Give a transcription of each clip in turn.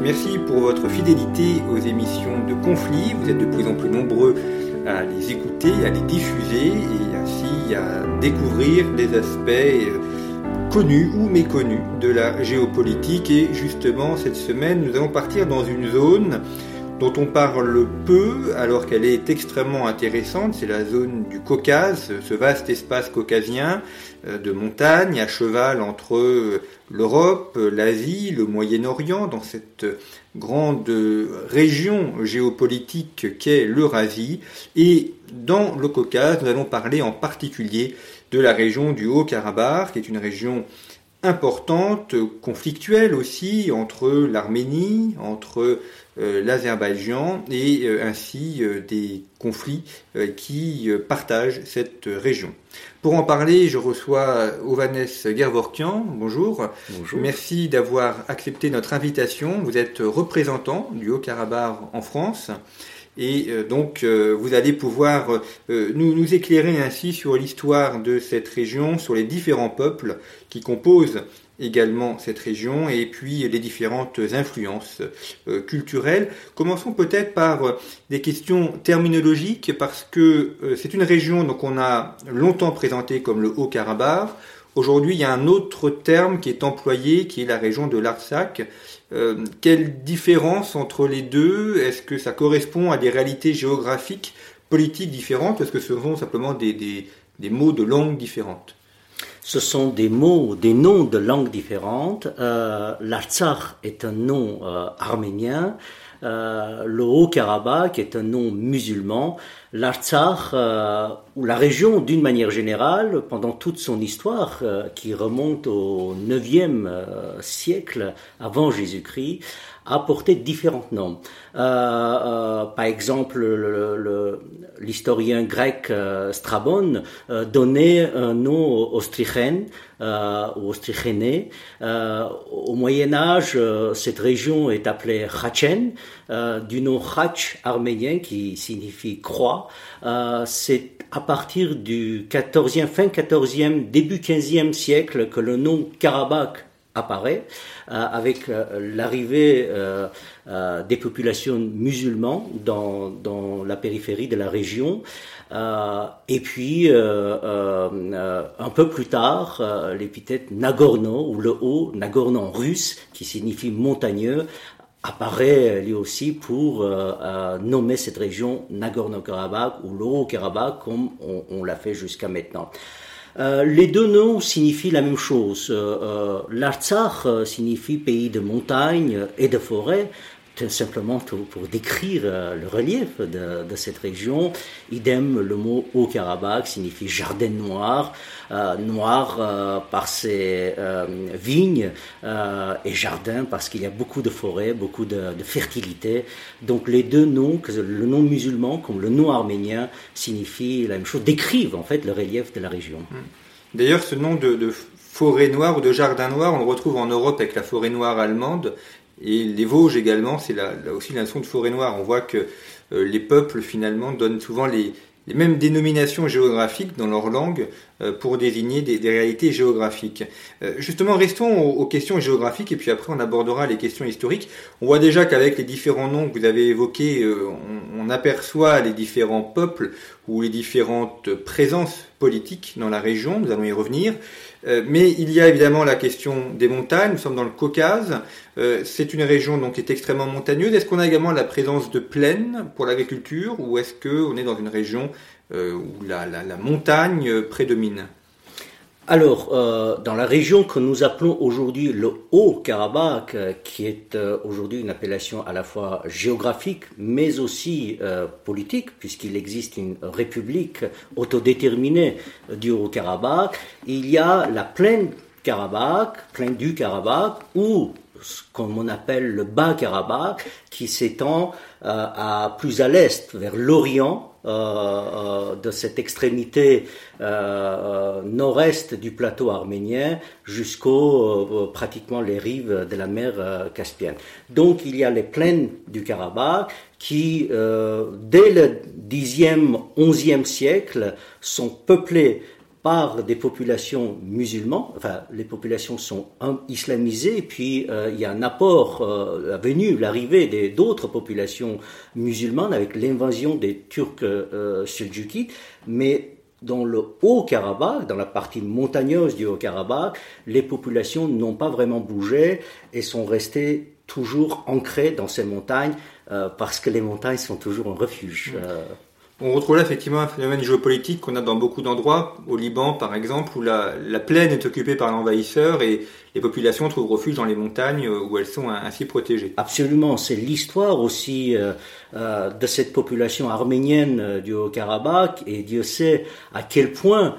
Merci pour votre fidélité aux émissions de conflit. Vous êtes de plus en plus nombreux à les écouter, à les diffuser et ainsi à découvrir des aspects euh, connus ou méconnus de la géopolitique. Et justement, cette semaine, nous allons partir dans une zone dont on parle peu alors qu'elle est extrêmement intéressante, c'est la zone du Caucase, ce vaste espace caucasien euh, de montagne à cheval entre euh, l'Europe, l'Asie, le Moyen-Orient, dans cette grande région géopolitique qu'est l'Eurasie. Et dans le Caucase, nous allons parler en particulier de la région du Haut-Karabakh, qui est une région importante, conflictuelle aussi, entre l'Arménie, entre euh, l'Azerbaïdjan et euh, ainsi euh, des conflits qui partagent cette région. Pour en parler, je reçois Ovanes Gervorkian. Bonjour. Bonjour. Merci d'avoir accepté notre invitation. Vous êtes représentant du Haut-Karabakh en France. Et donc, vous allez pouvoir nous, nous éclairer ainsi sur l'histoire de cette région, sur les différents peuples qui composent également cette région et puis les différentes influences euh, culturelles. Commençons peut-être par euh, des questions terminologiques parce que euh, c'est une région donc on a longtemps présenté comme le Haut-Karabakh. Aujourd'hui, il y a un autre terme qui est employé qui est la région de l'Artsakh. Quelle différence entre les deux? Est-ce que ça correspond à des réalités géographiques, politiques différentes? Est-ce que ce sont simplement des, des, des mots de langue différentes? Ce sont des mots, des noms de langues différentes. Euh, L'Artsakh est un nom euh, arménien. Euh, le Haut-Karabakh est un nom musulman. L'Artsakh, euh, ou la région d'une manière générale, pendant toute son histoire, euh, qui remonte au 9e euh, siècle avant Jésus-Christ, a porté différents noms. par exemple, l'historien grec Strabon donnait un nom austrichène ou austrichéné. au Moyen Âge, cette région est appelée Khachen, du nom Khach arménien qui signifie croix. C'est à partir du 14e, fin 14e, début 15e siècle que le nom Karabakh apparaît euh, avec euh, l'arrivée euh, des populations musulmanes dans, dans, la périphérie de la région. et puis, un peu plus tard, l'épithète Nagorno, ou le haut, Nagorno en russe, qui signifie montagneux, apparaît lui aussi pour euh, euh, nommer cette région Nagorno-Karabakh ou le karabakh comme on, on l'a fait jusqu'à maintenant. Euh, les deux noms signifient la même chose. Euh, L'Artsakh signifie pays de montagne et de forêt, simplement pour, décrire euh, le relief de, cette région. Idem, le mot Haut-Karabakh signifie jardin noir, euh, noir euh, par ses vignes et jardin parce qu'il y a beaucoup de forêts, beaucoup de, fertilité. Donc les deux noms, le nom musulman comme le nom arménien, signifient la même chose, décrivent en fait le relief de la région. Hmm. D'ailleurs, ce nom de, de forêt noire ou de jardin noir, on le retrouve en Europe avec la forêt noire allemande. Et les Vosges également, c'est là, aussi la notion de forêt noire. On voit que euh, les peuples finalement donnent souvent les, mêmes dénominations géographiques dans leur langue euh, pour désigner des, réalités géographiques. Euh, justement, restons aux, questions géographiques et puis après on abordera les questions historiques. On voit déjà qu'avec les différents noms que vous avez évoqués, on, on, aperçoit les différents peuples ou les différentes présences politiques dans la région. Nous allons y revenir. Euh, mais il y a évidemment la question des montagnes. Nous sommes dans le Caucase. Euh, c'est une région donc qui est extrêmement montagneuse. Est-ce qu'on a également la présence de plaines pour l'agriculture ou est-ce qu'on est dans une région euh, où la, montagne prédomine? Alors, euh, dans la région que nous appelons aujourd'hui le Haut-Karabakh, euh, qui est euh, aujourd'hui une appellation à la fois géographique mais aussi politique, puisqu'il existe une république autodéterminée du Haut-Karabakh, il y a la plaine Karabakh, plaine du Karabakh, ou ce qu'on appelle le Bas-Karabakh, qui s'étend à plus à l'est, vers l'Orient, euh, euh, de cette extrémité euh, nord-est du plateau arménien jusqu'aux pratiquement les rives de la mer Caspienne. Donc il y a les plaines du Karabakh qui, dès le 10e, 11e siècle, sont peuplées par des populations musulmanes, enfin les populations sont islamisées, puis euh, il y a un apport euh, venu, l'arrivée d'autres populations musulmanes avec l'invasion des Turcs euh, mais dans le Haut-Karabakh, dans la partie montagneuse du Haut-Karabakh, les populations n'ont pas vraiment bougé et sont restées toujours ancrées dans ces montagnes euh, parce que les montagnes sont toujours un refuge. On retrouve là effectivement un phénomène géopolitique qu'on a dans beaucoup d'endroits, au Liban par exemple, où la, plaine est occupée par l'envahisseur et les populations trouvent refuge dans les montagnes euh, où elles sont ainsi protégées. Absolument, c'est l'histoire aussi euh, euh, de cette population arménienne du Haut-Karabakh. Et Dieu sait à quel point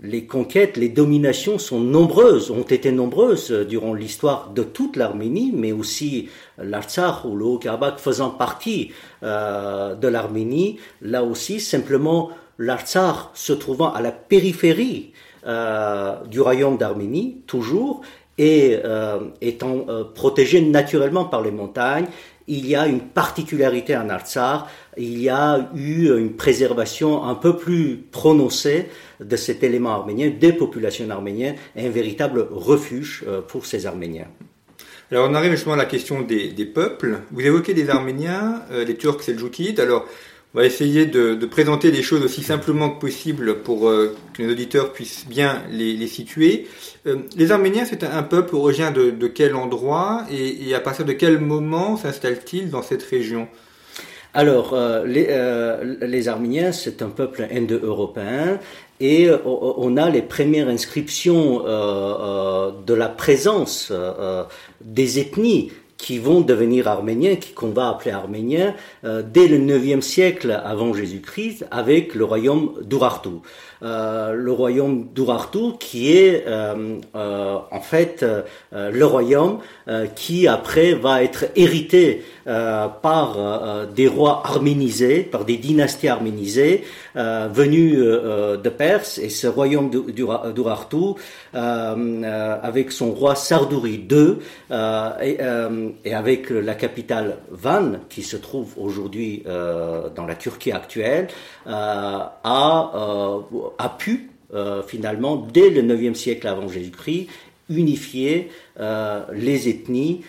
les conquêtes, les dominations sont nombreuses, ont été nombreuses durant l'histoire de toute l'Arménie, mais aussi l'Artsakh ou le Haut-Karabakh faisant partie euh, de l'Arménie. Là aussi, simplement, l'Artsakh se trouvant à la périphérie euh, du royaume d'Arménie, toujours, et euh, étant protégé naturellement par les montagnes, il y a une particularité en Artsakh, il y a eu une préservation un peu plus prononcée de cet élément arménien, des populations arméniennes, et un véritable refuge euh, pour ces Arméniens. Alors on arrive justement à la question des, peuples. Vous évoquez des Arméniens, euh, les Turcs Seljoukides. Alors on va essayer de, présenter les choses aussi simplement que possible pour euh, que nos auditeurs puissent bien les, situer. Les Arméniens, c'est un, peuple originaire de, quel endroit et, à partir de quel moment s'installe-t-il dans cette région? Alors, euh, les, Arméniens, c'est un peuple indo-européen et on a les premières inscriptions de la présence des ethnies qui vont devenir arméniens, qu'on va appeler arméniens, euh, dès le 9e siècle avant Jésus-Christ, avec le royaume d'Urartu. Euh, le royaume d'Urartu qui est euh, en fait le royaume qui après va être hérité par des rois arménisés, par des dynasties arménisées venues de Perse, et ce royaume d'Urartu, avec son roi Sardouri II, et, avec la capitale Van, qui se trouve aujourd'hui euh, dans la Turquie actuelle, euh, a, euh, a pu finalement, dès le 9e siècle avant Jésus-Christ, unifier les ethnies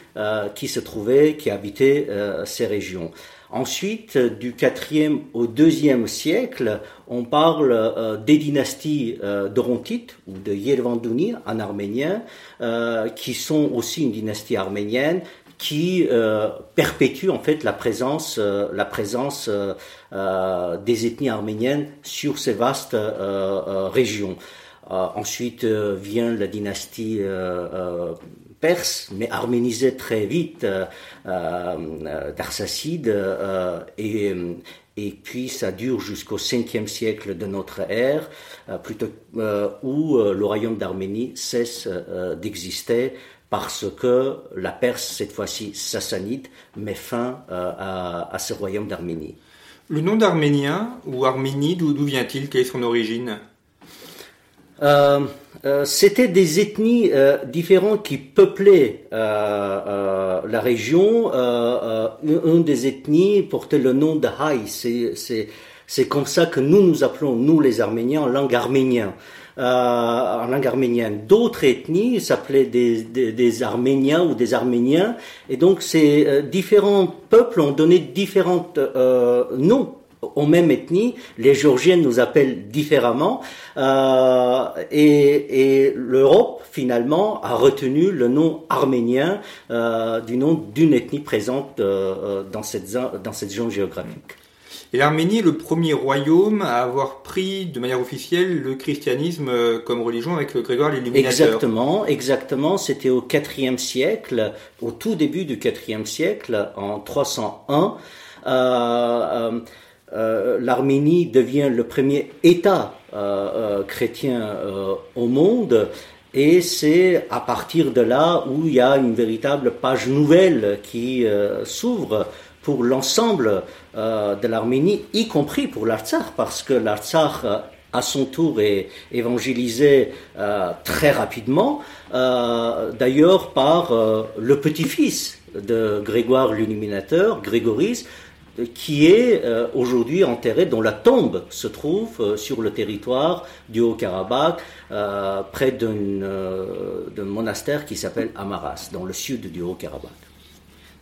qui se trouvaient, qui habitaient ces régions. Ensuite, du 4e au 2e siècle, on parle euh, des dynasties euh, d'Orontites ou de Yervandouni en arménien, euh, qui sont aussi une dynastie arménienne qui perpétue en fait la présence, la présence des ethnies arméniennes sur ces vastes régions. Ensuite vient la dynastie perse, mais arménisé très vite euh, euh, d'Arsacide, euh, et, puis ça dure jusqu'au 5e siècle de notre ère, plutôt, où le royaume d'Arménie cesse d'exister parce que la Perse, cette fois-ci sassanide, met fin à, à, ce royaume d'Arménie. Le nom d'Arménien ou Arménie, d'où vient-il? Quelle est son origine? euh, euh, c'était des ethnies euh, différentes qui peuplaient la région. une des ethnies portait le nom de Haï. C'est comme ça que nous nous appelons, nous les Arméniens, en langue arménienne. en langue arménienne. D'autres ethnies s'appelaient des, des, des, Arméniens ou des Arméniens. Et donc ces différents peuples ont donné différents noms aux mêmes ethnies. Les Géorgiens nous appellent différemment. Euh, et, l'Europe, finalement, a retenu le nom arménien euh, du nom d'une ethnie présente euh, dans, cette, dans cette zone géographique. Et l'Arménie est le premier royaume à avoir pris de manière officielle le christianisme comme religion avec Grégoire l'Illuminateur. Exactement, exactement. C'était au IVe siècle, au tout début du IVe siècle, en 301. Euh, euh, euh, l'Arménie devient le premier État euh, chrétien au monde. Et c'est à partir de là où il y a une véritable page nouvelle qui s'ouvre pour l'ensemble de l'Arménie, y compris pour l'Artsakh, parce que l'Artsakh à son tour est évangélisé très rapidement, d'ailleurs par le petit-fils de Grégoire l'Illuminateur, Grégoris, qui est euh, aujourd'hui enterré, dont la tombe se trouve euh, sur le territoire du Haut-Karabakh, euh, près d'un monastère qui s'appelle Amaras, dans le sud du Haut-Karabakh.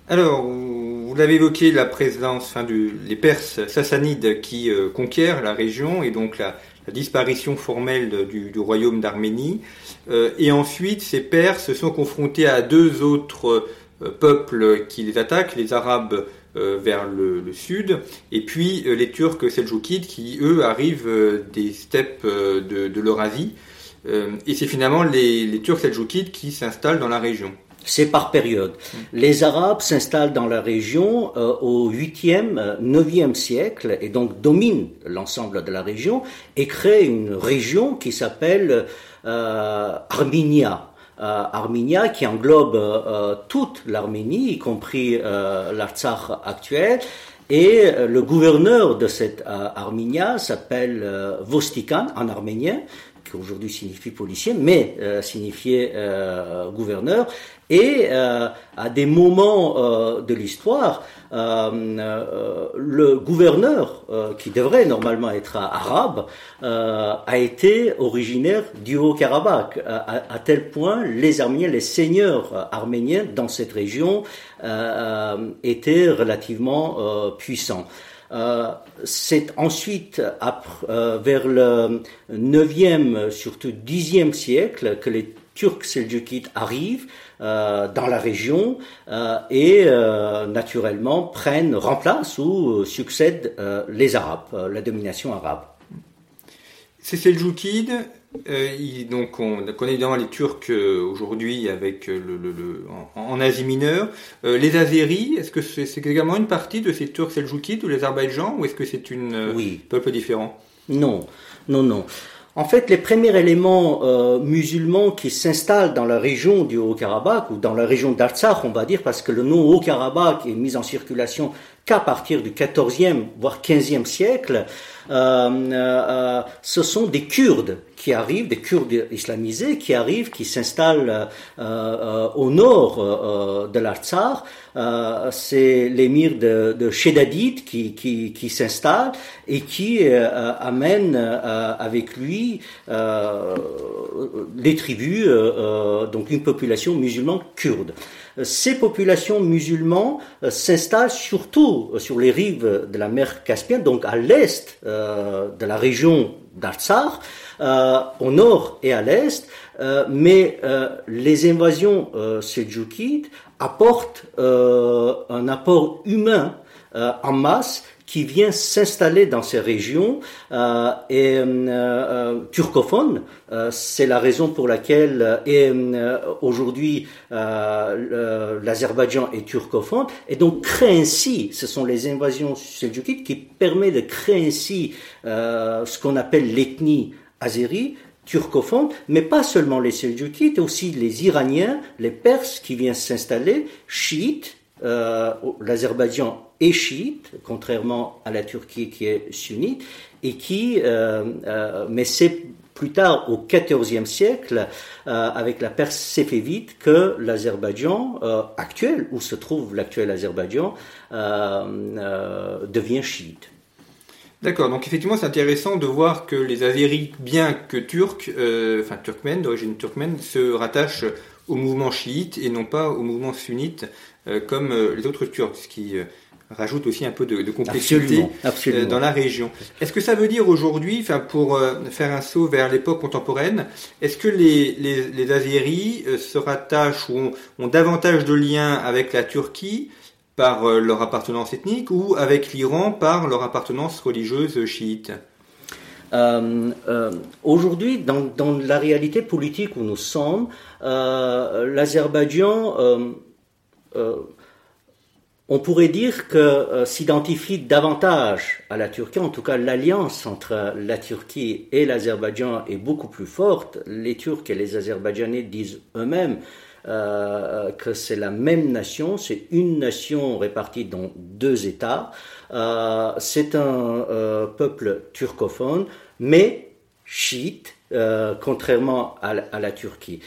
Alors, vous l'avez évoqué, la présence, enfin, du, les Perses sassanides qui conquièrent la région et donc la, disparition formelle du, du royaume d'Arménie. et ensuite, ces Perses sont confrontés à deux autres peuples qui les attaquent, les Arabes euh, vers le, sud, et puis euh, les Turcs seljoukides qui, eux, arrivent euh, des steppes de, de l'Eurasie, et c'est finalement les, les Turcs seljoukides qui s'installent dans la région. C'est par période. Mm. Les Arabes s'installent dans la région au 8e, 9e siècle et donc dominent l'ensemble de la région et créent une région qui s'appelle. Euh, Arminia qui englobe euh, toute l'Arménie, y compris euh, l'Artsakh actuel. Et le gouverneur de cette Arminia s'appelle Vostikan en arménien, aujourd'hui signifie policier, mais signifiait gouverneur. Et à des moments de l'histoire, euh, euh, le gouverneur, euh, qui devrait normalement être arabe, a été originaire du Haut-Karabakh, à, tel point les Arméniens, les seigneurs arméniens dans cette région étaient relativement puissants. C'est ensuite, vers le 9e, surtout 10e siècle, que les Turcs seljoukides arrivent euh, dans la région euh, et euh, naturellement prennent, remplacent ou succèdent les Arabes, la domination arabe. Ces Seljoukides, donc on connaît évidemment les Turcs aujourd'hui avec le, en, Asie mineure. les Azéris, est-ce que c'est également une partie de ces Turcs Seljoukides ou les Azerbaïdjan ou est-ce que c'est une oui. peuple différent? Non, non, non. En fait, les premiers éléments euh, musulmans qui s'installent dans la région du Haut-Karabakh, ou dans la région d'Artsakh, on va dire, parce que le nom Haut-Karabakh est mis en circulation qu'à partir du XIVe, voire XVe siècle, euh, euh, ce sont des Kurdes qui arrivent, des Kurdes islamisés qui arrivent, qui s'installent euh, au nord de l'Artsar. C'est l'émir de, de qui, qui, qui s'installe et qui amène avec lui les tribus, donc une population musulmane kurde. Ces populations musulmanes euh, s'installent surtout euh, sur les rives de la mer Caspienne, donc à l'est euh, de la région d'Artsar, au nord et à l'est, mais les invasions seljoukides apportent un apport humain en masse qui vient s'installer dans ces régions euh, et euh, euh turcophone. Euh, c'est la raison pour laquelle aujourd'hui l'Azerbaïdjan est turcophone et donc crée ainsi, ce sont les invasions seljoukides qui permettent de créer ainsi ce qu'on appelle l'ethnie azérie turcophone, mais pas seulement les Seljoukides, aussi les Iraniens, les Perses qui viennent s'installer, chiites, euh, l'Azerbaïdjan est chiite, contrairement à la Turquie qui est sunnite, et qui, euh, euh, mais c'est plus tard au XIVe siècle, avec la Perse séfévite, que l'Azerbaïdjan actuel, où se trouve l'actuel Azerbaïdjan, devient chiite. D'accord, donc effectivement c'est intéressant de voir que les Azéris, bien que turcs, enfin turkmènes, d'origine turkmène, se rattachent au mouvement chiite et non pas au mouvement sunnite comme euh, les autres Turcs, ce qui euh, rajoute aussi un peu de, de complexité dans la région. Est-ce que ça veut dire aujourd'hui, enfin pour faire un saut vers l'époque contemporaine, est-ce que les, les, les Azéris se rattachent ou ont, davantage de liens avec la Turquie par leur appartenance ethnique ou avec l'Iran par leur appartenance religieuse chiite? Aujourd'hui, dans, dans, la réalité politique où nous sommes, l'Azerbaïdjan on pourrait dire que euh, s'identifie davantage à la Turquie, en tout cas l'alliance entre la Turquie et l'Azerbaïdjan est beaucoup plus forte. Les Turcs et les Azerbaïdjanais disent eux-mêmes euh, que c'est la même nation, c'est une nation répartie dans deux États. Euh, c'est un peuple turcophone, mais chiite, contrairement à la, Turquie.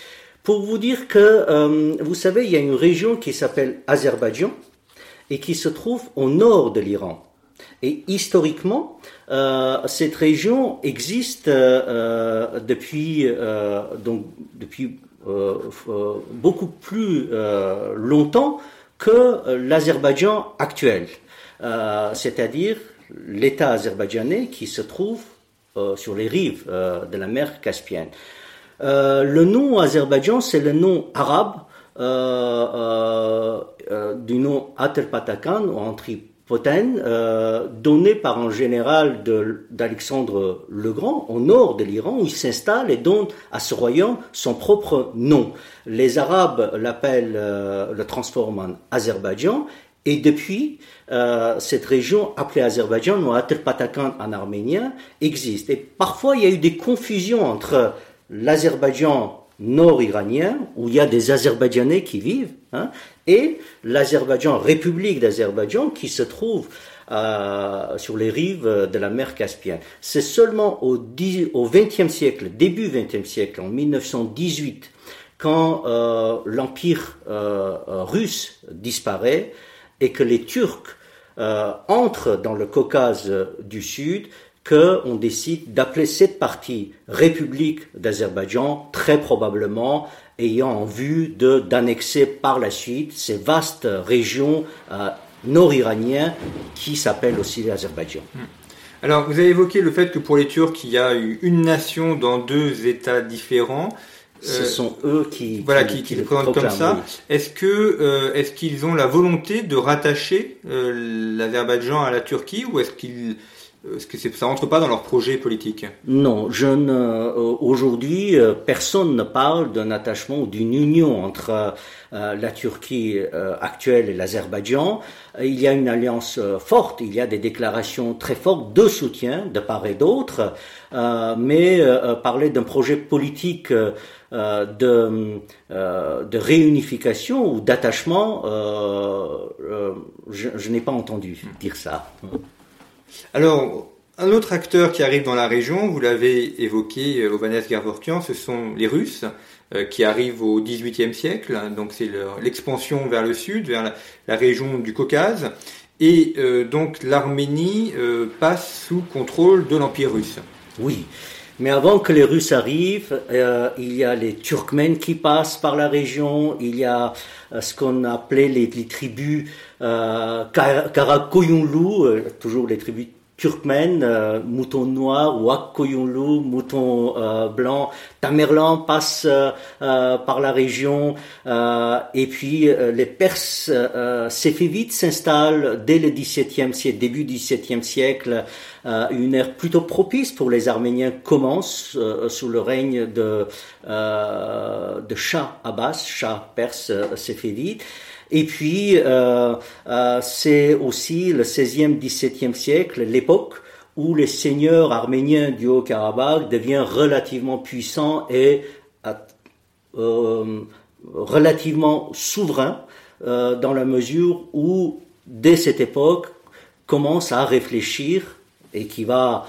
Pour vous dire que, vous savez, il y a une région qui s'appelle Azerbaïdjan, et qui se trouve au nord de l'Iran. Et historiquement, euh, cette région existe euh, depuis, euh, donc, depuis beaucoup plus longtemps que l'Azerbaïdjan actuel, c'est-à-dire l'État azerbaïdjanais qui se trouve sur les rives de la mer Caspienne. Le nom Azerbaïdjan, c'est le nom arabe euh, euh, du nom Aterpatakan ou Antripoten, euh, donné par un général d'Alexandre le Grand au nord de l'Iran, où il s'installe et donne à ce royaume son propre nom. Les Arabes l'appellent, le transforment en Azerbaïdjan, et depuis, cette région appelée Azerbaïdjan ou Aterpatakan en arménien existe. Et parfois, il y a eu des confusions entre l'Azerbaïdjan nord-iranien, où il y a des Azerbaïdjanais qui vivent, hein, et l'Azerbaïdjan, République d'Azerbaïdjan, qui se trouve euh, sur les rives de la mer Caspienne. C'est seulement au, XXe siècle, début XXe siècle, en 1918, quand euh, l'empire euh, russe disparaît et que les Turcs entrent dans le Caucase du Sud, qu'on décide d'appeler cette partie République d'Azerbaïdjan, très probablement ayant en vue d'annexer par la suite ces vastes régions euh, nord-iraniennes qui s'appellent aussi l'Azerbaïdjan. Hmm. Alors, vous avez évoqué le fait que pour les Turcs, il y a eu une nation dans deux États différents. Ce euh, sont eux qui, voilà, qui, qui, le présentent comme ça. Est-ce que euh, est-ce qu'ils ont la volonté de rattacher l'Azerbaïdjan à la Turquie ou est-ce qu'ils est-ce que ça rentre pas dans leur projet politique? Non, euh, aujourd'hui, euh, personne ne parle d'un attachement ou d'une union entre euh, la Turquie actuelle et l'Azerbaïdjan. Il y a une alliance forte, il y a des déclarations très fortes de soutien de part et d'autre, mais parler d'un projet politique de, réunification ou d'attachement, je n'ai pas entendu dire ça. Alors, un autre acteur qui arrive dans la région, vous l'avez évoqué, euh, Ovanes Garvorkian, ce sont les Russes euh, qui arrivent au XVIIIe siècle. Donc c'est l'expansion vers le sud, vers la, région du Caucase. Et euh, donc l'Arménie passe sous contrôle de l'Empire russe. Oui. Mais avant que les Russes arrivent, il y a les Turkmènes qui passent par la région, il y a ce qu'on appelait les, tribus euh, Karakoyunlu, toujours les tribus turkmènes, euh, mouton noir, Wakkoyunlu, mouton euh, blanc, Tamerlan passe euh, euh, par la région, et puis les Perses séfévites s'installent dès le XVIIe siècle, début XVIIe siècle, une ère plutôt propice pour les Arméniens commence sous le règne de, de Shah Abbas, Shah perse séfévite. Et puis, euh, euh, c'est aussi le 16e, 17e siècle, l'époque où les seigneurs arméniens du Haut-Karabakh deviennent relativement puissants et euh, relativement souverains dans la mesure où, dès cette époque, commence à réfléchir et qui va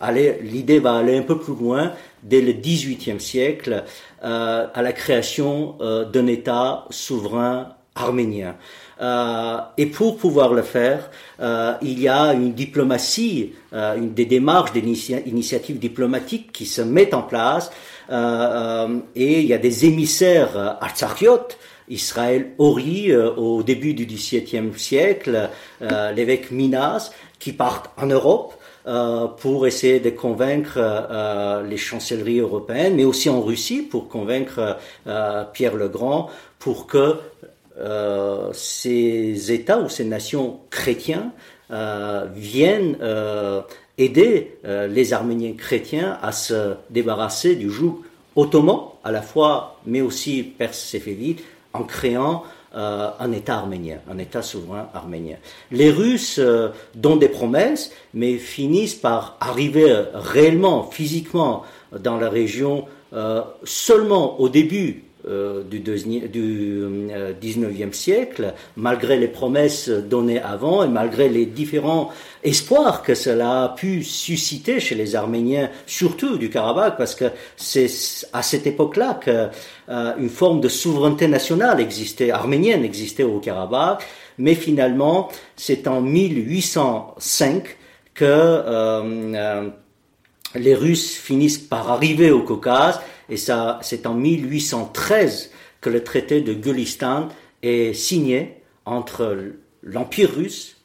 aller, l'idée va aller un peu plus loin dès le XVIIIe siècle à la création d'un État souverain arménien. Euh, et pour pouvoir le faire, euh, il y a une diplomatie, euh, des démarches, des initiatives diplomatiques qui se mettent en place, et il y a des émissaires artsakhiot, Israël Ori au début du XVIIe siècle, l'évêque Minas, qui partent en Europe pour essayer de convaincre les chancelleries européennes, mais aussi en Russie pour convaincre Pierre le Grand pour que ces États ou ces nations chrétiens viennent aider les Arméniens chrétiens à se débarrasser du joug ottoman à la fois, mais aussi perse-séfévite, en créant euh, un État arménien, un État souverain arménien. Les Russes euh, donnent des promesses, mais finissent par arriver euh, réellement, physiquement, dans la région seulement au début du, du 19e siècle, malgré les promesses données avant et malgré les différents espoirs que cela a pu susciter chez les Arméniens, surtout du Karabakh, parce que c'est à cette époque-là que euh, forme de souveraineté nationale existait, arménienne existait au Karabakh, mais finalement, c'est en 1805 que euh, euh, les Russes finissent par arriver au Caucase, et ça, c'est en 1813 que le traité de Gulistan est signé entre l'Empire russe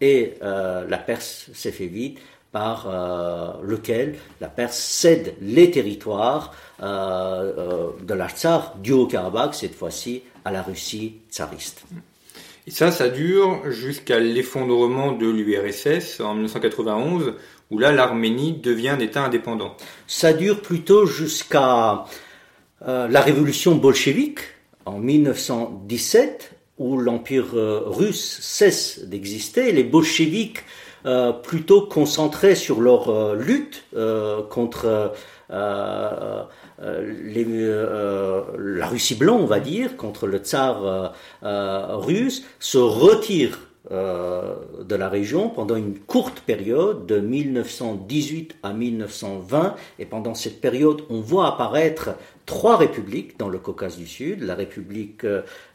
et la Perse séfévite, par lequel la Perse cède les territoires euh, euh, de l'Artsar du Haut-Karabakh, cette fois-ci à la Russie tsariste. Et ça, ça dure jusqu'à l'effondrement de l'URSS en 1991, où là, l'Arménie devient un État indépendant. Ça dure plutôt jusqu'à euh, la révolution bolchevique en 1917, où l'Empire russe cesse d'exister. Les bolcheviks, plutôt concentrés sur leur lutte contre euh, euh, la Russie blanche, on va dire, contre le tsar euh, russe, se retire de la région pendant une courte période de 1918 à 1920 et pendant cette période on voit apparaître trois républiques dans le Caucase du Sud, la République,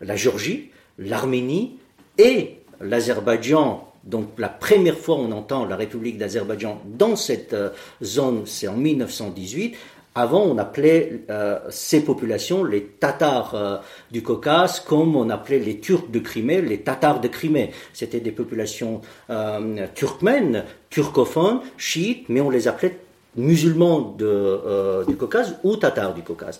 la Géorgie, l'Arménie et l'Azerbaïdjan. Donc la première fois on entend la République d'Azerbaïdjan dans cette zone, c'est en 1918, avant, on appelait euh, ces populations les Tatars euh, du Caucase, comme on appelait les Turcs de Crimée les Tatars de Crimée. C'était des populations euh, turkmènes, turcophones, chiites, mais on les appelait musulmans de, du Caucase ou Tatars du Caucase.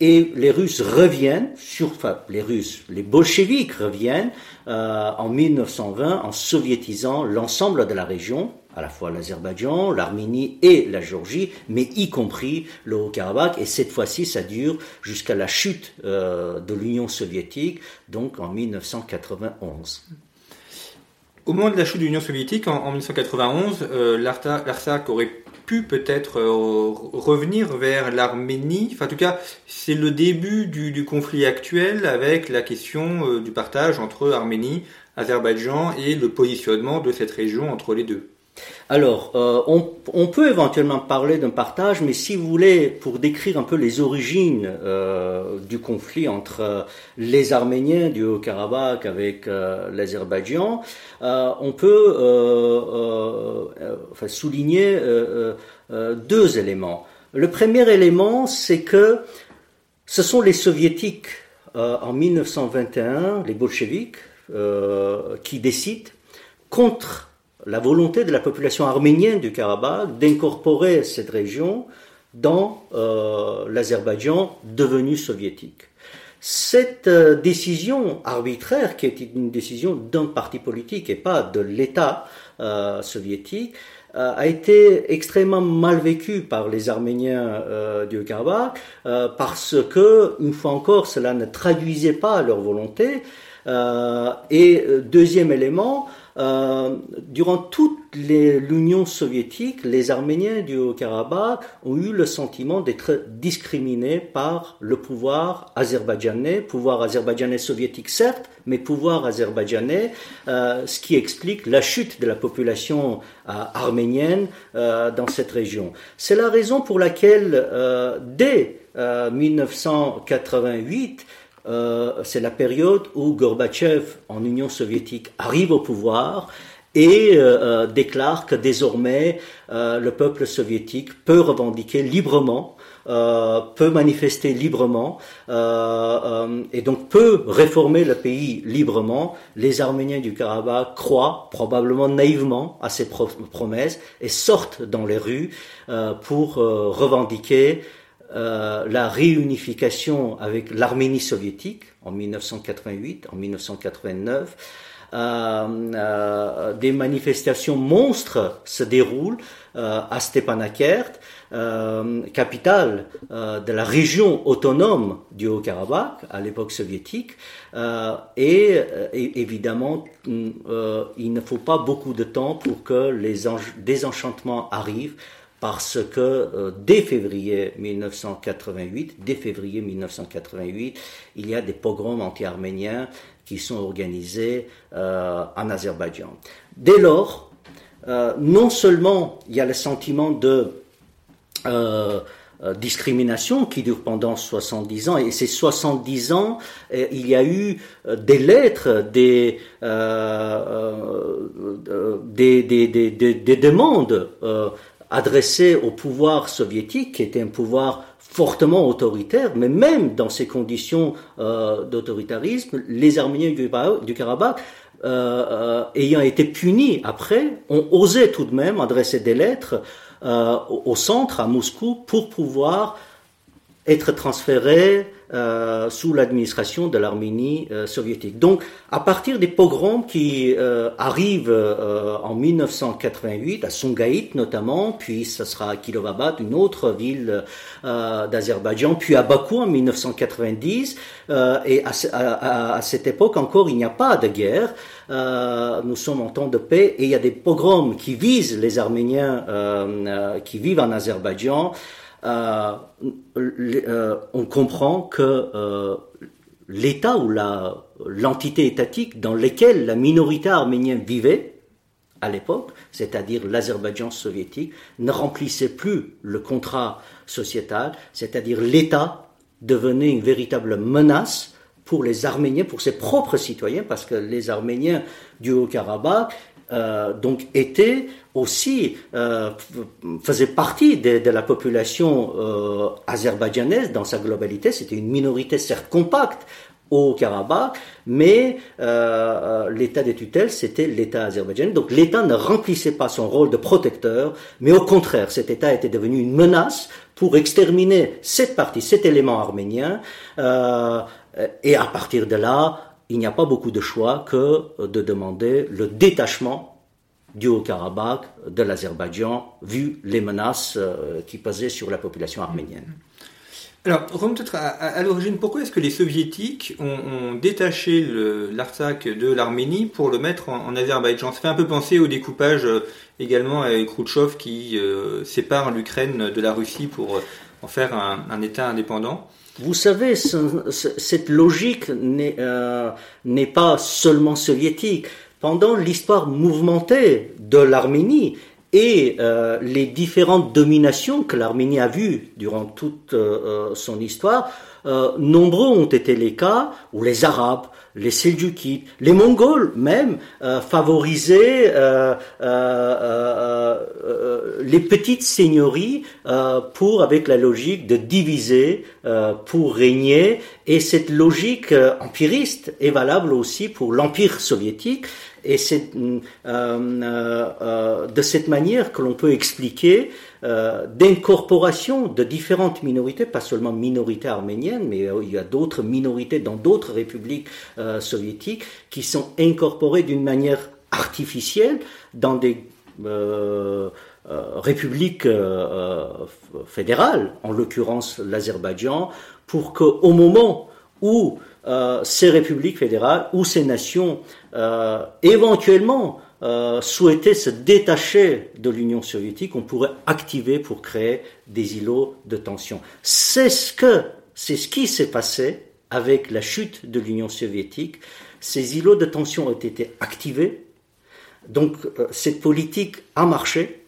et les Russes reviennent, sur, les Russes, les bolcheviks reviennent en 1920 en soviétisant l'ensemble de la région à la fois l'Azerbaïdjan, l'Arménie et la Géorgie, mais y compris le Haut-Karabakh. Et cette fois-ci, ça dure jusqu'à la chute euh, de l'Union soviétique, donc en 1991. Au moment de la chute de l'Union soviétique, en, 1991, euh, l'Artsakh aurait pu peut-être euh, revenir vers l'Arménie. Enfin, en tout cas, c'est le début du, du, conflit actuel avec la question euh, du partage entre Arménie, Azerbaïdjan et le positionnement de cette région entre les deux. Alors, euh, on, peut éventuellement parler d'un partage, mais si vous voulez, pour décrire un peu les origines euh, du conflit entre euh, les Arméniens du Haut-Karabakh avec l'Azerbaïdjan, on peut souligner deux éléments. Le premier élément, c'est que ce sont les soviétiques en 1921, les bolcheviks, qui décident contre la volonté de la population arménienne du Karabakh d'incorporer cette région dans euh, l'Azerbaïdjan devenu soviétique. Cette euh, décision arbitraire, qui était une décision d'un parti politique et pas de l'État euh, soviétique, a été extrêmement mal vécue par les Arméniens du Karabakh parce que, une fois encore, cela ne traduisait pas leur volonté. et deuxième élément, euh, durant toute l'Union soviétique, les Arméniens du Haut-Karabakh ont eu le sentiment d'être discriminés par le pouvoir azerbaïdjanais, pouvoir azerbaïdjanais soviétique certes, mais pouvoir azerbaïdjanais, euh, ce qui explique la chute de la population euh, arménienne dans cette région. C'est la raison pour laquelle, dès 1988, euh, c'est la période où Gorbatchev, en Union soviétique, arrive au pouvoir et euh, euh, déclare que désormais le peuple soviétique peut revendiquer librement, peut manifester librement et donc peut réformer le pays librement. Les Arméniens du Karabakh croient probablement naïvement à ces promesses et sortent dans les rues pour revendiquer la réunification avec l'Arménie soviétique en 1988, en 1989. des manifestations monstres se déroulent à Stepanakert euh, capitale euh, de la région autonome du Haut-Karabakh à l'époque soviétique. Euh, et, évidemment, il ne faut pas beaucoup de temps pour que les désenchantements arrivent parce que dès février 1988, dès février 1988, il y a des pogroms anti-arméniens qui sont organisés en Azerbaïdjan. Dès lors, non seulement il y a le sentiment de euh, euh, discrimination qui dure pendant 70 ans. Et ces 70 ans, euh, il y a eu des lettres, des, demandes adressées au pouvoir soviétique, qui était un pouvoir fortement autoritaire, mais même dans ces conditions d'autoritarisme, les Arméniens du, Karabakh ayant été punis après, ont osé tout de même adresser des lettres euh, au centre, à Moscou, pour pouvoir être transférés euh, sous l'administration de l'Arménie euh, soviétique. Donc, à partir des pogroms qui euh, arrivent euh, en 1988, à Songaït notamment, puis ce sera à Kilovabad, une autre ville d'Azerbaïdjan, puis à Bakou en 1990, et à, à, cette époque encore, il n'y a pas de guerre. nous sommes en temps de paix et il y a des pogroms qui visent les Arméniens qui vivent en Azerbaïdjan. Euh, euh, on comprend que euh, l'État ou l'entité étatique dans laquelle la minorité arménienne vivait à l'époque, c'est-à-dire l'Azerbaïdjan soviétique, ne remplissait plus le contrat sociétal, c'est-à-dire l'État devenait une véritable menace pour les Arméniens, pour ses propres citoyens, parce que les Arméniens du Haut-Karabakh donc était aussi euh, faisait partie de, la population euh, azerbaïdjanaise dans sa globalité. C'était une minorité certes compacte au Karabakh, mais l'État des tutelles, c'était l'État azerbaïdjanais. Donc l'État ne remplissait pas son rôle de protecteur, mais au contraire, cet État était devenu une menace pour exterminer cette partie, cet élément arménien. et à partir de là, il n'y a pas beaucoup de choix que de demander le détachement du Haut-Karabakh, de l'Azerbaïdjan, vu les menaces euh, qui pesaient sur la population arménienne. Alors, revenons peut-être à, l'origine. Pourquoi est-ce que les soviétiques ont, détaché l'Artsakh de l'Arménie pour le mettre en, Azerbaïdjan? Ça fait un peu penser au découpage euh, également avec Khrouchtchev qui euh, sépare l'Ukraine de la Russie pour en faire un État indépendant. Vous savez, cette logique n'est pas seulement soviétique. Pendant l'histoire mouvementée de l'Arménie et euh, les différentes dominations que l'Arménie a vues durant toute euh, son histoire, nombreux ont été les cas où les Arabes, les Seljoukides, les Mongols même euh, favorisaient euh, euh, les petites seigneuries pour, avec la logique de diviser pour régner. Et cette logique empiriste est valable aussi pour l'Empire soviétique. Et c'est de cette manière que l'on peut expliquer euh, d'incorporation de différentes minorités, pas seulement minorités arméniennes, mais euh, il y a d'autres minorités dans d'autres républiques euh, soviétiques qui sont incorporées d'une manière artificielle dans des républiques fédérales, en l'occurrence l'Azerbaïdjan, pour qu'au moment où ces républiques fédérales ou ces nations éventuellement euh, se détacher de l'Union soviétique, on pourrait activer pour créer des îlots de tension. C'est ce que, c'est ce qui s'est passé avec la chute de l'Union soviétique. Ces îlots de tension ont été activés. Donc, euh, cette politique a marché,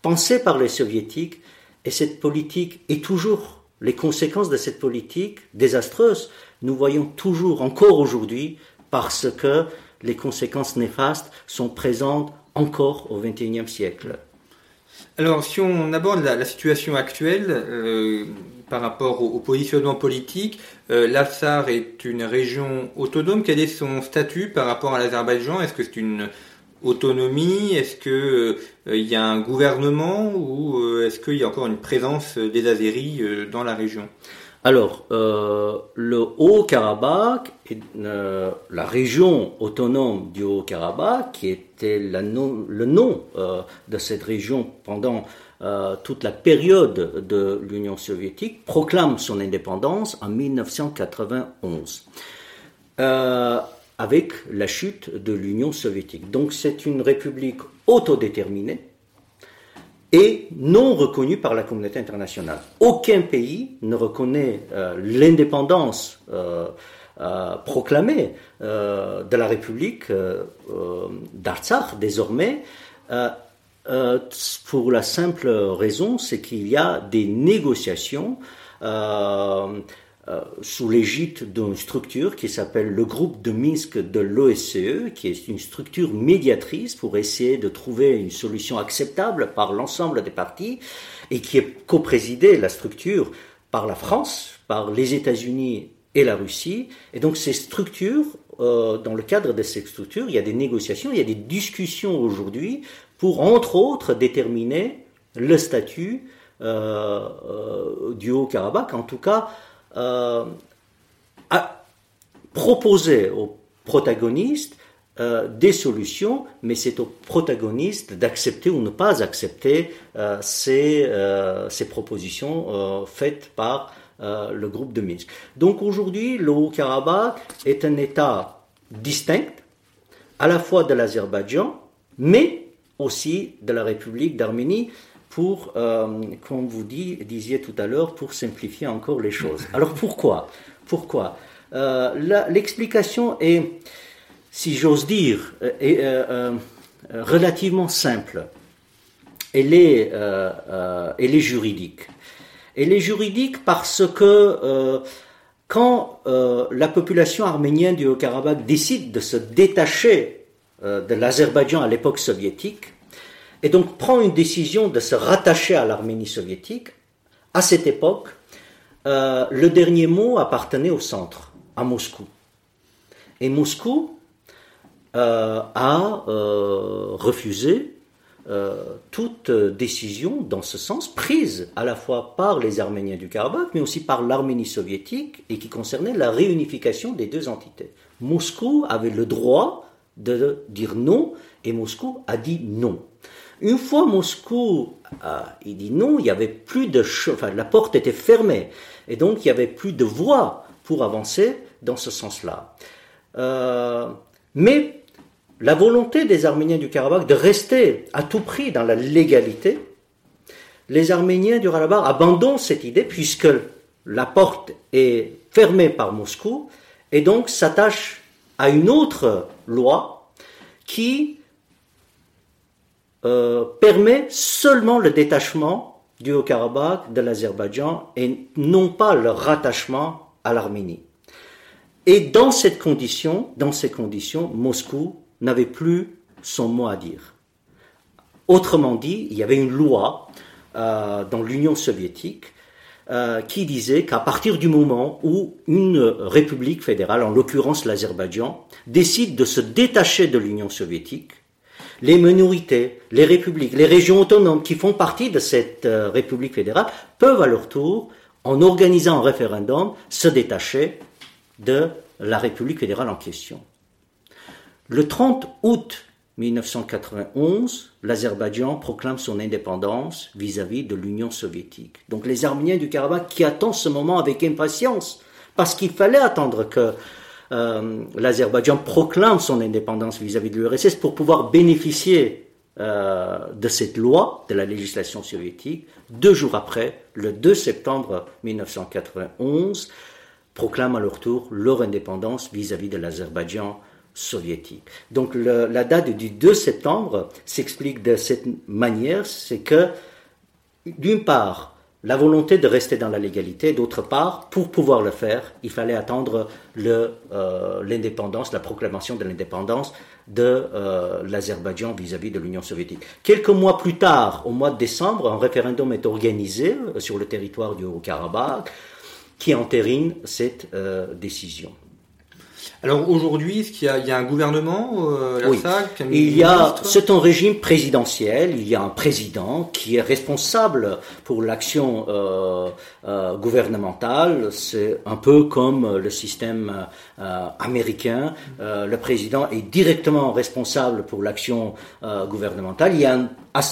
pensée par les soviétiques, et cette politique est toujours, les conséquences de cette politique désastreuse, nous voyons toujours, encore aujourd'hui, parce que les conséquences néfastes sont présentes encore au XXIe siècle. Alors, si on aborde la, situation actuelle euh, par rapport au, positionnement politique, euh, est une région autonome. Quel est son statut par rapport à l'Azerbaïdjan? Est-ce que c'est une autonomie? Est-ce que il y a un gouvernement ou est-ce qu'il y a encore une présence des Azéris dans la région? Alors, euh, le Haut-Karabakh, euh, la région autonome du Haut-Karabakh, qui était le nom euh, de cette région pendant toute la période de l'Union soviétique, proclame son indépendance en 1991, avec la chute de l'Union soviétique. Donc c'est une république autodéterminée et non reconnu par la communauté internationale. Aucun pays ne reconnaît euh, l'indépendance euh, euh, proclamée de la République d'Artsakh désormais. pour la simple raison, c'est qu'il y a des négociations sous l'égide d'une structure qui s'appelle le groupe de Minsk de l'OSCE, qui est une structure médiatrice pour essayer de trouver une solution acceptable par l'ensemble des partis, et qui est coprésidée, la structure, par la France, par les États-Unis et la Russie. Et donc ces structures, euh, dans le cadre de ces structures, il y a des négociations, il y a des discussions aujourd'hui pour, entre autres, déterminer le statut euh, du Haut-Karabakh, en tout cas euh, à proposer aux protagonistes euh, des solutions, mais c'est aux protagonistes d'accepter ou ne pas accepter euh, ces, ces, propositions faites par le groupe de Minsk. Donc aujourd'hui, le Haut-Karabakh est un État distinct, à la fois de l'Azerbaïdjan, mais aussi de la République d'Arménie, pour, euh, comme vous disiez tout à l'heure, pour simplifier encore les choses. Alors pourquoi? Pourquoi? Euh, L'explication est, si j'ose dire, euh, est, euh, relativement simple. Elle est, elle est juridique. Elle est juridique parce que quand la population arménienne du Haut-Karabakh décide de se détacher de l'Azerbaïdjan à l'époque soviétique, et donc prend une décision de se rattacher à l'Arménie soviétique, à cette époque, euh, le dernier mot appartenait au centre, à Moscou. Et Moscou euh, a euh, refusé toute décision dans ce sens, prise à la fois par les Arméniens du Karabakh, mais aussi par l'Arménie soviétique, et qui concernait la réunification des deux entités. Moscou avait le droit de dire non, et Moscou a dit non. Une fois Moscou a il dit non, il y avait plus de enfin, la porte était fermée et donc il y avait plus de voie pour avancer dans ce sens-là. Euh, mais la volonté des Arméniens du Karabakh de rester à tout prix dans la légalité, les Arméniens du Karabakh abandonnent cette idée puisque la porte est fermée par Moscou et donc s'attachent à une autre loi qui euh, permet seulement le détachement du Haut-Karabakh de l'Azerbaïdjan et non pas le rattachement à l'Arménie. Et dans cette condition, dans ces conditions, Moscou n'avait plus son mot à dire. Autrement dit, il y avait une loi euh, dans l'Union soviétique euh, qui disait qu'à partir du moment où une république fédérale, en l'occurrence l'Azerbaïdjan, décide de se détacher de l'Union soviétique, les minorités, les républiques, les régions autonomes qui font partie de cette euh, République fédérale peuvent à leur tour, en organisant un référendum, se détacher de la République fédérale en question. Le 30 août 1991, l'Azerbaïdjan proclame son indépendance vis-à-vis -vis de l'Union soviétique. Donc les Arméniens du Karabakh qui attendent ce moment avec impatience, parce qu'il fallait attendre que euh, l'Azerbaïdjan proclame son indépendance vis-à-vis de l'URSS pour pouvoir bénéficier euh, de cette loi, de la législation soviétique, deux jours après, le 2 septembre 1991, proclament à leur tour leur indépendance vis-à-vis de l'Azerbaïdjan soviétique. Donc la date du 2 septembre s'explique de cette manière, c'est que d'une part, la volonté de rester dans la légalité. D'autre part, pour pouvoir le faire, il fallait attendre euh, l'indépendance, la proclamation de l'indépendance de euh, l'Azerbaïdjan vis-à-vis de l'Union soviétique. Quelques mois plus tard, au mois de décembre, un référendum est organisé euh, sur le territoire du Haut-Karabakh qui entérine cette décision. Alors aujourd'hui, est-ce qu'il y, a, il y a un gouvernement euh, Oui. l'Artsakh, un Il y a, c'est un régime présidentiel. Il y a un président qui est responsable pour l'action euh, euh, gouvernementale. C'est un peu comme le système euh, américain. Euh, le président est directement responsable pour l'action euh, gouvernementale. Il y a un-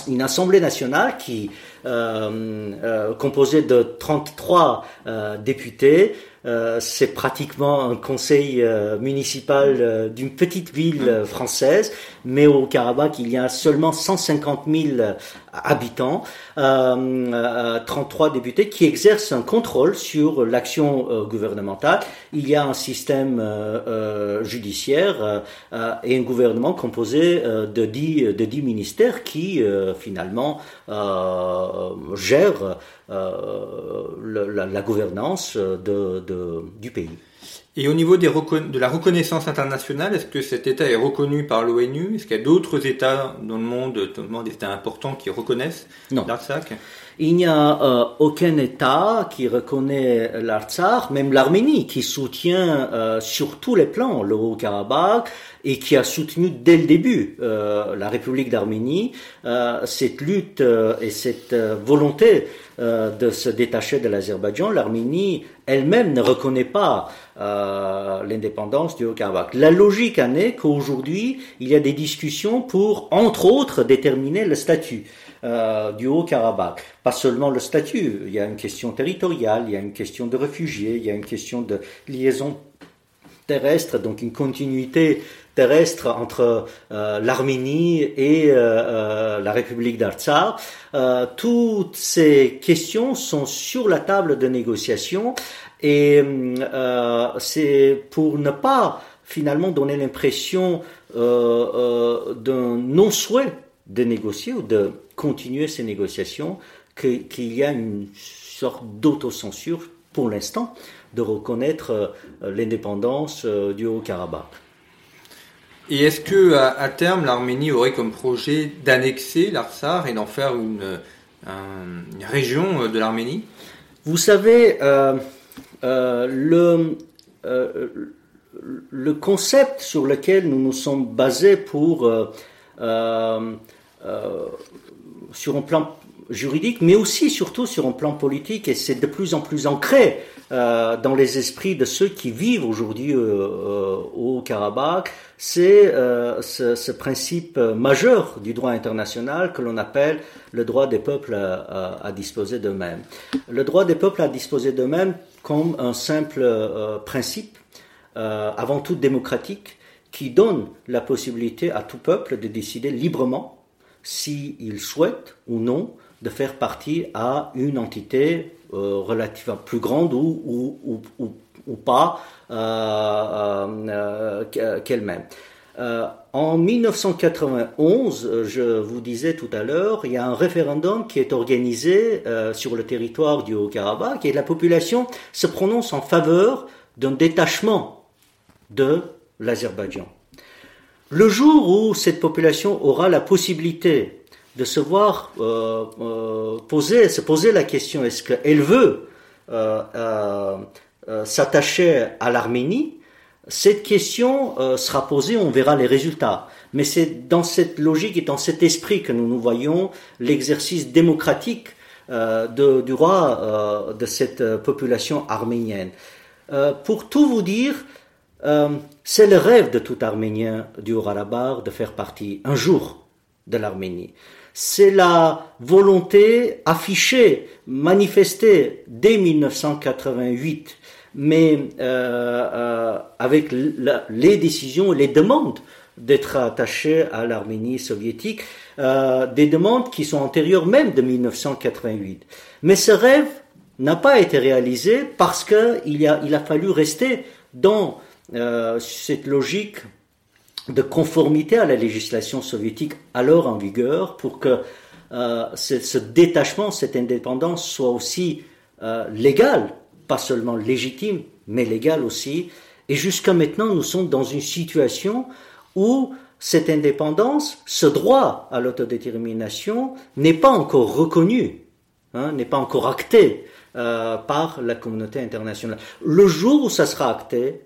une assemblée nationale qui euh, euh, composée de 33 euh, députés. C'est pratiquement un conseil municipal d'une petite ville euh, française, mais au Karabakh, il y a seulement 150 000 euh, habitants, euh, euh, 33 députés qui exercent un contrôle sur l'action euh, gouvernementale. Il y a un système euh, euh, judiciaire euh, euh, et un gouvernement composé euh, de 10, de 10 ministères qui euh, finalement euh, gèrent euh, la, gouvernance du pays. Et au niveau des de la reconnaissance internationale, est-ce que cet État est reconnu par l'ONU? Est-ce qu'il y a d'autres États dans le monde, notamment des États importants, qui reconnaissent l'Artsakh? Il n'y a euh, aucun État qui reconnaît l'Artsakh, même l'Arménie, qui soutient euh, sur tous les plans le Haut-Karabakh et qui a soutenu dès le début euh, la République d'Arménie. Cette lutte et cette volonté de se détacher de l'Azerbaïdjan, l'Arménie elle-même ne reconnaît pas euh, l'indépendance du Haut-Karabakh. La logique en est qu'aujourd'hui, il y a des discussions pour, entre autres, déterminer le statut euh, du Haut-Karabakh. Pas seulement le statut, il y a une question territoriale, il y a une question de réfugiés, il y a une question de liaison terrestre, donc une continuité terrestre entre euh, l'Arménie et la République d'Artsakh. Euh, toutes ces questions sont sur la table de négociation et euh, c'est pour ne pas finalement donner l'impression euh, euh, d'un non-souhait de négocier ou de continuer ces négociations que- qu'il y a une sorte d'autocensure pour l'instant de reconnaître l'indépendance du Haut-Karabakh. Et est-ce que à, terme l'Arménie aurait comme projet d'annexer l'Artsakh et d'en faire une, un- une région de l'Arménie? Vous savez, euh, le, euh, le concept sur lequel nous nous sommes basés pour, euh, euh, euh, sur un plan juridique, mais aussi surtout sur un plan politique, et c'est de plus en plus ancré euh, dans les esprits de ceux qui vivent aujourd'hui euh, euh, au Karabakh, c'est euh, ce, principe majeur du droit international que l'on appelle le droit des peuples à disposer d'eux-mêmes. Le droit des peuples à disposer d'eux-mêmes comme un simple euh, principe, euh, avant tout démocratique, qui donne la possibilité à tout peuple de décider librement s'il souhaite ou non de faire partie à une entité euh, relativement plus grande ou, ou, ou, ou, pas qu'elle-même. Euh, en 1991, euh, je vous disais tout à l'heure, il y a un référendum qui est organisé euh, sur le territoire du Haut-Karabakh et la population se prononce en faveur d'un détachement de l'Azerbaïdjan. Le jour où cette population aura la possibilité de se voir poser, se poser la question est-ce qu'elle veut s'attacher à l'Arménie, cette question euh, sera posée, on verra les résultats. Mais c'est dans cette logique et dans cet esprit que nous nous voyons l'exercice démocratique euh, du roi euh, de cette euh, population arménienne. Pour tout vous dire, c'est le rêve de tout Arménien du Haut-Karabakh de faire partie un jour de l'Arménie. C'est la volonté affichée, manifestée dès 1988, mais euh, euh, avec les décisions les demandes d'être attaché à l'Arménie soviétique, euh, des demandes qui sont antérieures même de 1988. Mais ce rêve n'a pas été réalisé parce qu'il a, il a fallu rester dans cette logique de conformité à la législation soviétique alors en vigueur pour que ce, ce détachement, cette indépendance soit aussi légale, pas seulement légitime, mais légale aussi. Et jusqu'à maintenant, nous sommes dans une situation où cette indépendance, ce droit à l'autodétermination n'est pas encore reconnu, hein, n'est pas encore acté euh, par la communauté internationale. Le jour où ça sera acté,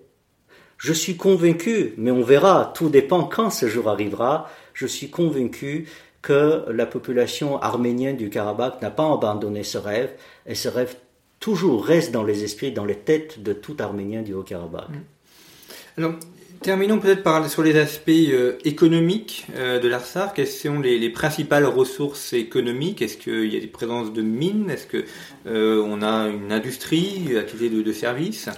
Je suis convaincu, mais on verra, tout dépend quand ce jour arrivera, je suis convaincu que la population arménienne du Karabakh n'a pas abandonné ce rêve, et ce rêve toujours reste dans les esprits, dans les têtes de tout Arménien du Haut-Karabakh. Alors, terminons peut-être par sur les aspects euh, économiques euh, de l'Arsar. Quelles sont les, principales ressources économiques? Est-ce qu'il y a des présences de mines? Est-ce que euh, a une industrie, une activité de, de services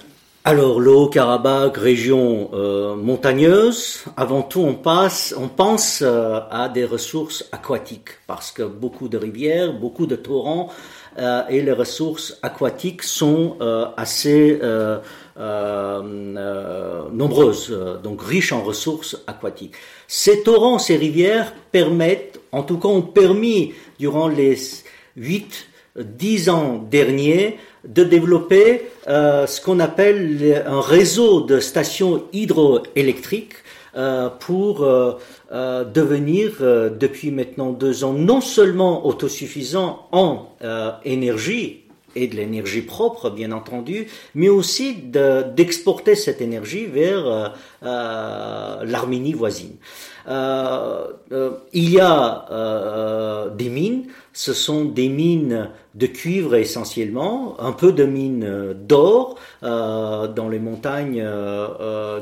alors, le Haut-Karabakh, région montagneuse, avant tout, on, passe, on pense à des ressources aquatiques, parce que beaucoup de rivières, beaucoup de torrents, et les ressources aquatiques sont assez euh, nombreuses, donc riches en ressources aquatiques. Ces torrents, ces rivières permettent, en tout cas ont permis durant les 8, 10 ans derniers, de développer euh, ce qu'on appelle un réseau de stations hydroélectriques euh, pour euh, euh, devenir, depuis maintenant deux ans, non seulement autosuffisant en énergie et de l'énergie propre, bien entendu, mais aussi d'exporter cette énergie vers euh, euh, l'Arménie voisine. Euh, il y a des mines, ce sont des mines de cuivre essentiellement, un peu de mines d'or dans les montagnes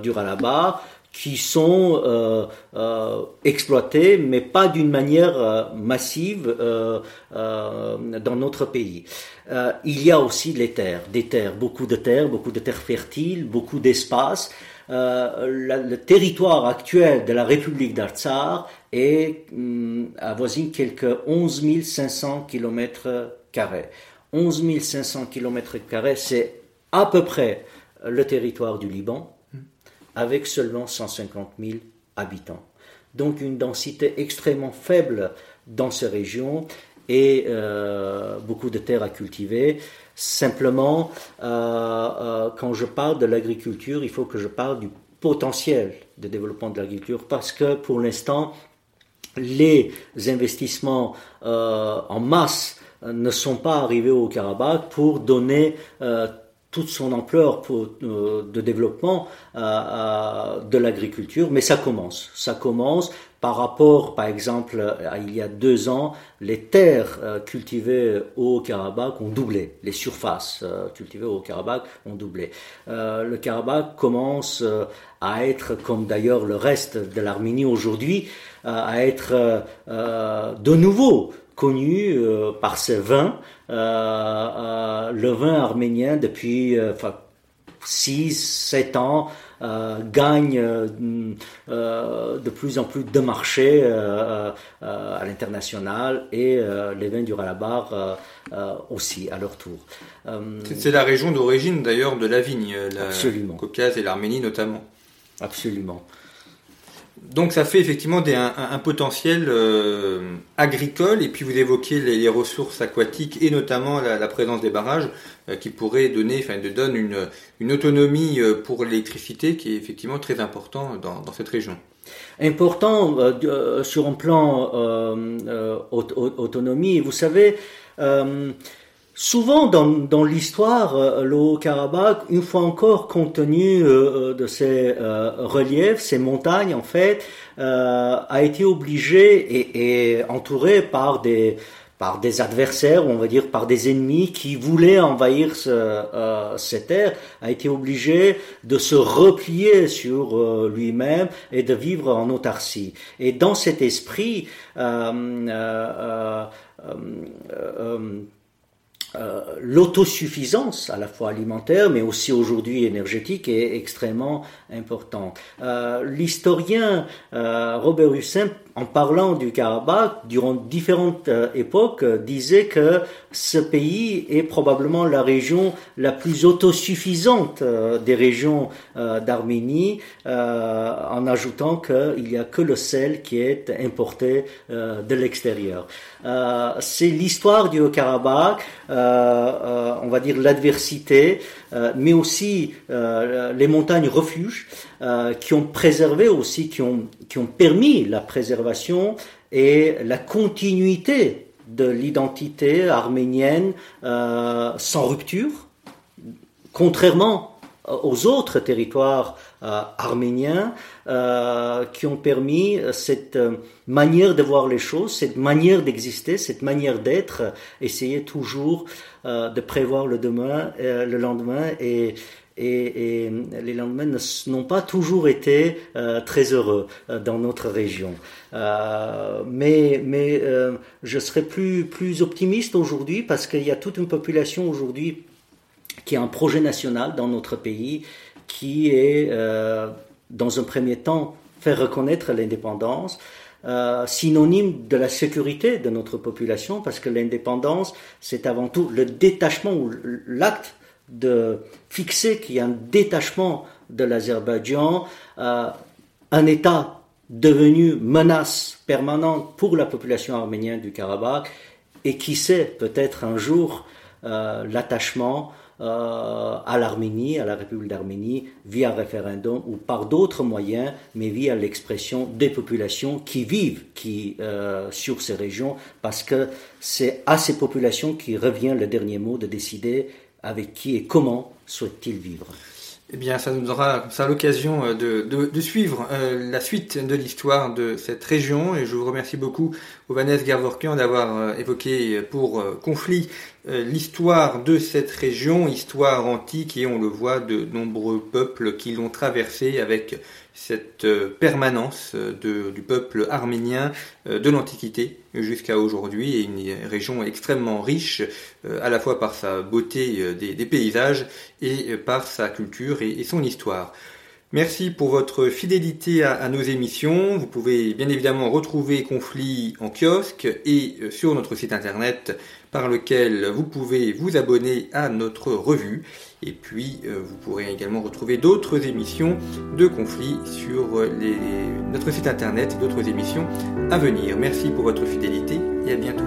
du Ralabar, qui sont euh, euh, exploités, mais pas d'une manière euh, massive euh, euh, dans notre pays. Euh, il y a aussi les terres, des terres, beaucoup de terres, beaucoup de terres fertiles, beaucoup d'espace. le territoire actuel de la République d'Artsar est hum, avoisine quelques 11 500 km carrés. 11 500 km c'est à peu près le territoire du Liban avec seulement 150 000 habitants. Donc une densité extrêmement faible dans ces régions et euh, beaucoup de terres à cultiver. Simplement, euh, euh, quand je parle de l'agriculture, il faut que je parle du potentiel de développement de l'agriculture parce que pour l'instant, les investissements en masse ne sont pas arrivés au Karabakh pour donner toute son ampleur pour, euh, de développement euh, euh, de l'agriculture, mais ça commence. Ça commence par rapport, par exemple, à il y a deux ans, les terres cultivées au Karabakh ont doublé, les surfaces cultivées au Karabakh ont doublé. le Karabakh commence à être, comme d'ailleurs le reste de l'Arménie aujourd'hui, à être de nouveau connu par ses vins euh, euh, le vin arménien depuis 6, euh, 7 ans gagne de plus en plus de marchés à l'international et les vins du Ralabar aussi à leur tour. C'est la région d'origine d'ailleurs de la vigne, la Caucase et l'Arménie notamment. Absolument. Donc ça fait effectivement un, potentiel euh, agricole et puis vous évoquez les, ressources aquatiques et notamment la, présence des barrages euh, qui pourraient donner, enfin de donne une, autonomie euh, pour l'électricité qui est effectivement très important dans, cette région. Important sur un plan autonomie, vous savez. Souvent dans, dans l'histoire, euh, le Haut-Karabakh, une fois encore compte tenu euh, euh, de ses reliefs, ses montagnes en fait, a été obligé et, et, entouré par des par des adversaires, on va dire par des ennemis qui voulaient envahir ce, terres, a été obligé de se replier sur lui-même et de vivre en autarcie. Et dans cet esprit, euh, l'autosuffisance, à la fois alimentaire, mais aussi aujourd'hui énergétique, est extrêmement importante. Euh, L'historien euh, Robert en parlant du Karabakh, durant différentes euh, époques, euh, disait que ce pays est probablement la région la plus autosuffisante euh, des régions d'Arménie, en ajoutant qu'il n'y a que le sel qui est importé de l'extérieur. C'est l'histoire du Karabakh, on va dire l'adversité, mais aussi les montagnes refuges qui ont préservé aussi, qui ont, qui ont permis la préservation et la continuité de l'identité arménienne euh, sans rupture, contrairement aux autres territoires arméniens qui ont permis cette manière de voir les choses, cette manière d'exister, cette manière d'être, essayer toujours de prévoir le demain, le lendemain et les lendemains n'ont pas toujours été euh, très heureux euh, dans notre région. Euh, mais mais je serais plus, plus optimiste aujourd'hui parce qu'il y a toute une population aujourd'hui qui a un projet national dans notre pays qui est, dans un premier temps, faire reconnaître l'indépendance, synonyme de la sécurité de notre population, parce que l'indépendance, c'est avant tout le détachement ou l'acte de fixer qu'il y a un détachement de l'Azerbaïdjan, euh, un État devenu menace permanente pour la population arménienne du Karabakh, et qui sait peut-être un jour euh, l'attachement euh, à l'Arménie, à la République d'Arménie, via référendum ou par d'autres moyens, mais via l'expression des populations qui vivent qui, sur ces régions, parce que c'est à ces populations qui revient le dernier mot de décider avec qui et comment souhaite-t-il vivre eh bien, ça nous donnera ça l'occasion euh, de, de, suivre euh, la suite de l'histoire de cette région. Et je vous remercie beaucoup, Ovanès Garvorkian, d'avoir euh, évoqué pour conflit l'histoire de cette région, histoire antique, et on le voit, de nombreux peuples qui l'ont traversée avec cette euh, permanence euh, du peuple arménien euh, de l'Antiquité jusqu'à aujourd'hui et une région extrêmement riche à la fois par sa beauté des, paysages et par sa culture et, son histoire. Merci pour votre fidélité à, nos émissions. Vous pouvez bien évidemment retrouver Conflit en kiosque et sur notre site internet par lequel vous pouvez vous abonner à notre revue. Et puis, euh, vous pourrez également retrouver d'autres émissions de conflits sur notre site internet, d'autres émissions à venir. Merci pour votre fidélité et à bientôt.